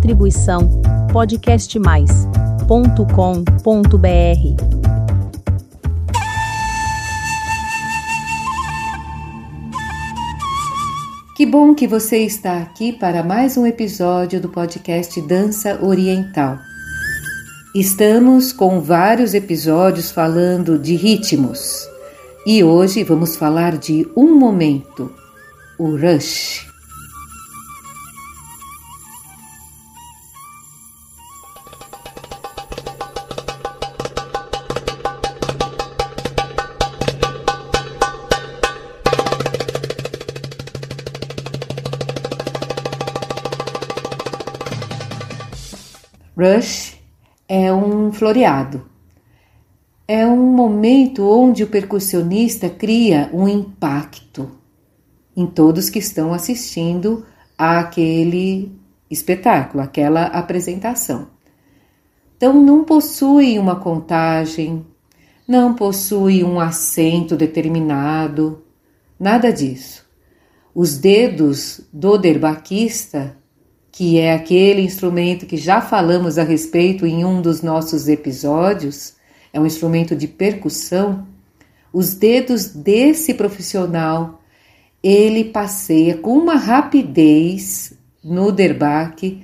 Distribuição podcastmais.com.br. Que bom que você está aqui para mais um episódio do podcast Dança Oriental. Estamos com vários episódios falando de ritmos e hoje vamos falar de um momento, o rush. Rush é um floreado. É um momento onde o percussionista cria um impacto em todos que estão assistindo àquele espetáculo, aquela apresentação. Então, não possui uma contagem, não possui um acento determinado, nada disso. Os dedos do derbaquista que é aquele instrumento que já falamos a respeito em um dos nossos episódios, é um instrumento de percussão, os dedos desse profissional, ele passeia com uma rapidez no derbaque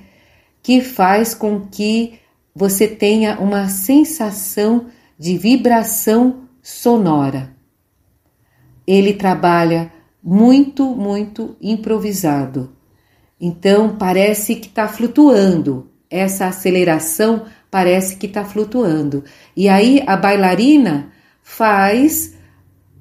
que faz com que você tenha uma sensação de vibração sonora. Ele trabalha muito, muito improvisado. Então parece que está flutuando, essa aceleração parece que está flutuando. E aí a bailarina faz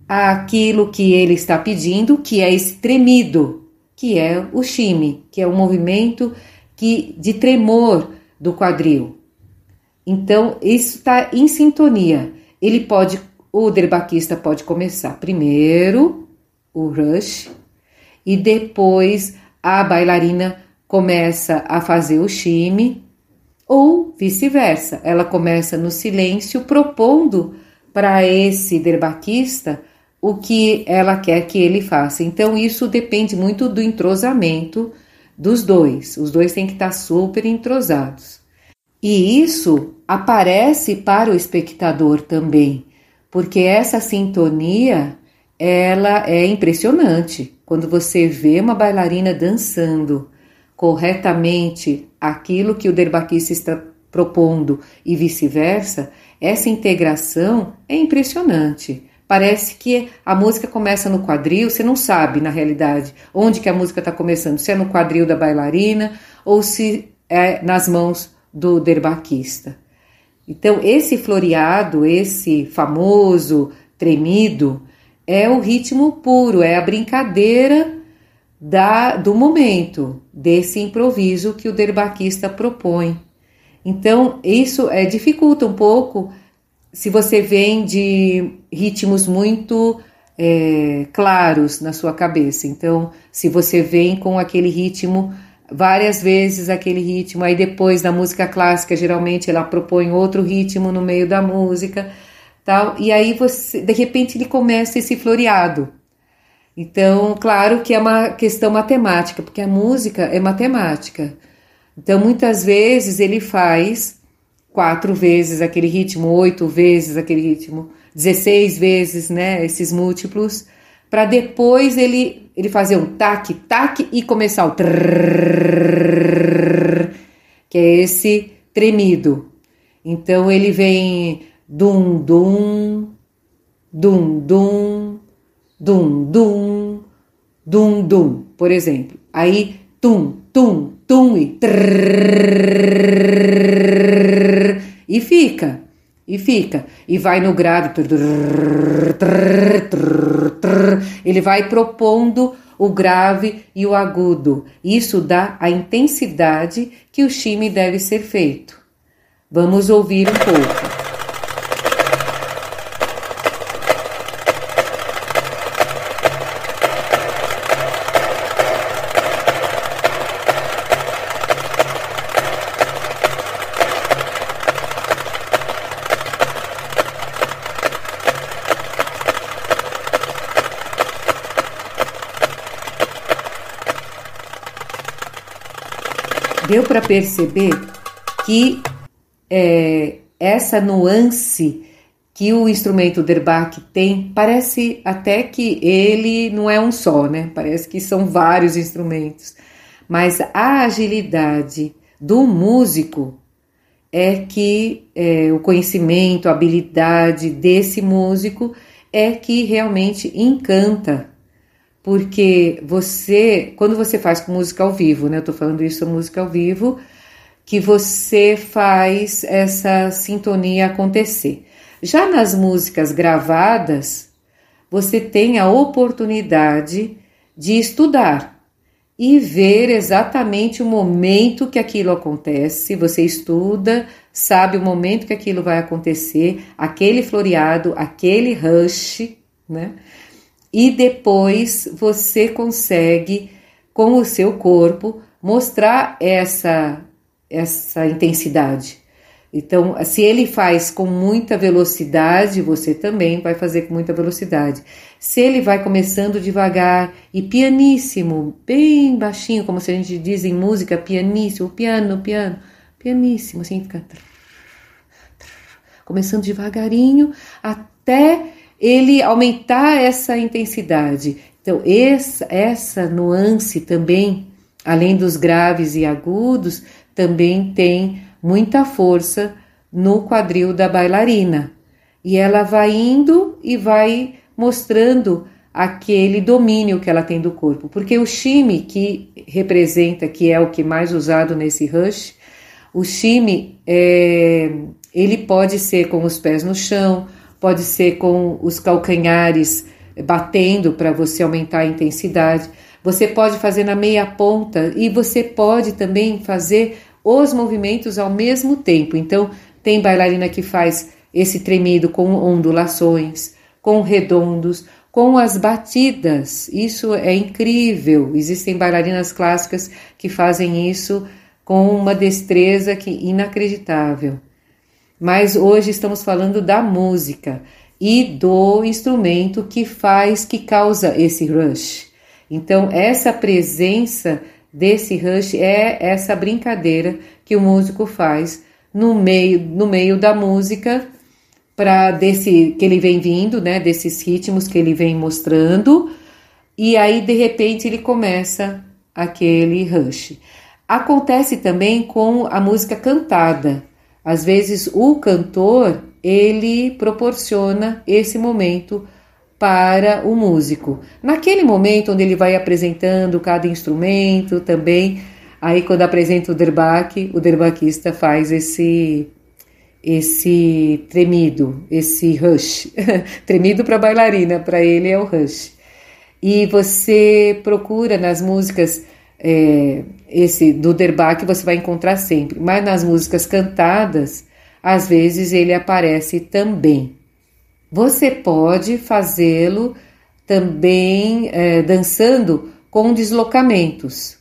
aquilo que ele está pedindo, que é esse tremido, que é o shime, que é o movimento que de tremor do quadril. Então isso está em sintonia. Ele pode, o derbaquista pode começar primeiro o rush e depois a bailarina começa a fazer o chime, ou vice-versa, ela começa no silêncio propondo para esse derbaquista o que ela quer que ele faça. Então, isso depende muito do entrosamento dos dois. Os dois têm que estar super entrosados. E isso aparece para o espectador também, porque essa sintonia ela é impressionante. Quando você vê uma bailarina dançando corretamente aquilo que o derbaquista está propondo e vice-versa, essa integração é impressionante. Parece que a música começa no quadril, você não sabe na realidade onde que a música está começando, se é no quadril da bailarina ou se é nas mãos do derbaquista. Então, esse floreado, esse famoso tremido, é o ritmo puro, é a brincadeira da, do momento, desse improviso que o derbaquista propõe. Então, isso é, dificulta um pouco se você vem de ritmos muito é, claros na sua cabeça. Então, se você vem com aquele ritmo várias vezes aquele ritmo, aí depois na música clássica, geralmente ela propõe outro ritmo no meio da música tal, e aí você, de repente ele começa esse floreado. Então, claro que é uma questão matemática, porque a música é matemática. Então, muitas vezes ele faz quatro vezes aquele ritmo, oito vezes aquele ritmo, 16 vezes, né, esses múltiplos, para depois ele, ele fazer um tac, tac e começar o trrr, que é esse tremido. Então ele vem dum dum, dum dum, dum dum, dum dum, por exemplo. Aí tum, tum, tum e trrr, e fica, e fica, e vai no grave, ele vai propondo o grave e o agudo. Isso dá a intensidade que o time deve ser feito. Vamos ouvir um pouco. Deu para perceber que é, essa nuance que o instrumento Derbach tem, parece até que ele não é um só, né? Parece que são vários instrumentos. Mas a agilidade do músico é que é, o conhecimento, a habilidade desse músico é que realmente encanta. Porque você, quando você faz música ao vivo, né? Eu tô falando isso música ao vivo, que você faz essa sintonia acontecer. Já nas músicas gravadas, você tem a oportunidade de estudar e ver exatamente o momento que aquilo acontece. Você estuda, sabe o momento que aquilo vai acontecer, aquele floreado, aquele rush, né? E depois você consegue, com o seu corpo, mostrar essa essa intensidade. Então, se ele faz com muita velocidade, você também vai fazer com muita velocidade. Se ele vai começando devagar e pianíssimo, bem baixinho, como se a gente diz em música, pianíssimo, piano, piano, pianíssimo, assim fica começando devagarinho até ele aumentar essa intensidade. Então, essa, essa nuance também, além dos graves e agudos, também tem muita força no quadril da bailarina. E ela vai indo e vai mostrando aquele domínio que ela tem do corpo. Porque o shime, que representa, que é o que mais usado nesse rush, o shime, é, ele pode ser com os pés no chão, pode ser com os calcanhares batendo para você aumentar a intensidade. Você pode fazer na meia ponta e você pode também fazer os movimentos ao mesmo tempo. Então, tem bailarina que faz esse tremido com ondulações, com redondos, com as batidas. Isso é incrível. Existem bailarinas clássicas que fazem isso com uma destreza que inacreditável. Mas hoje estamos falando da música e do instrumento que faz, que causa esse rush. Então, essa presença desse rush é essa brincadeira que o músico faz no meio, no meio da música para desse que ele vem vindo, né, desses ritmos que ele vem mostrando, e aí de repente ele começa aquele rush. Acontece também com a música cantada. Às vezes o cantor, ele proporciona esse momento para o músico. Naquele momento onde ele vai apresentando cada instrumento também, aí quando apresenta o derbaque, o derbaquista faz esse esse tremido, esse rush. tremido para bailarina, para ele é o rush. E você procura nas músicas é, esse do Derbach você vai encontrar sempre, mas nas músicas cantadas, às vezes ele aparece também. Você pode fazê-lo também é, dançando com deslocamentos.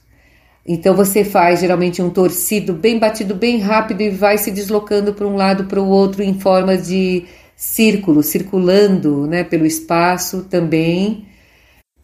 Então você faz geralmente um torcido bem batido, bem rápido e vai se deslocando para um lado para o outro em forma de círculo, circulando, né, pelo espaço também.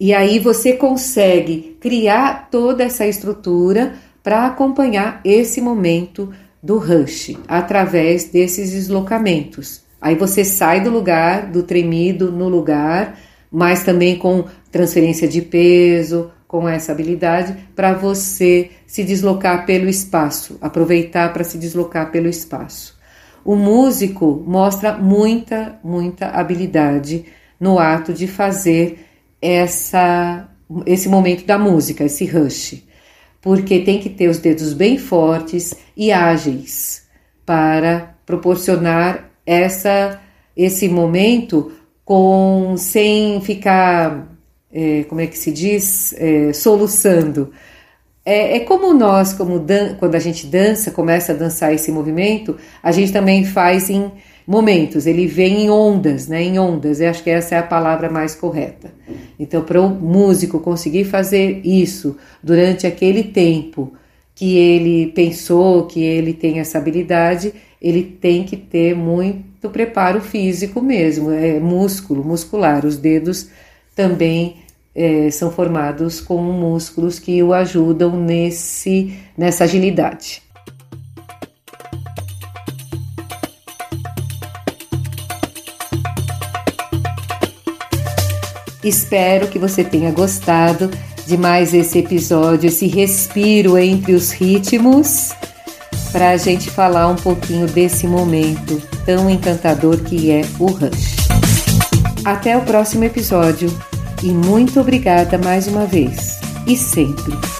E aí você consegue criar toda essa estrutura para acompanhar esse momento do rush através desses deslocamentos. Aí você sai do lugar, do tremido no lugar, mas também com transferência de peso, com essa habilidade para você se deslocar pelo espaço, aproveitar para se deslocar pelo espaço. O músico mostra muita, muita habilidade no ato de fazer essa esse momento da música, esse rush, porque tem que ter os dedos bem fortes e ágeis para proporcionar essa esse momento com sem ficar é, como é que se diz? É, soluçando. É, é, como nós como quando a gente dança começa a dançar esse movimento a gente também faz em momentos ele vem em ondas né em ondas eu acho que essa é a palavra mais correta então para o músico conseguir fazer isso durante aquele tempo que ele pensou que ele tem essa habilidade ele tem que ter muito preparo físico mesmo, é músculo, muscular. Os dedos também é, são formados com músculos que o ajudam nesse, nessa agilidade. Espero que você tenha gostado de mais esse episódio, esse respiro entre os ritmos, para a gente falar um pouquinho desse momento tão encantador que é o Rush. Até o próximo episódio e muito obrigada mais uma vez e sempre.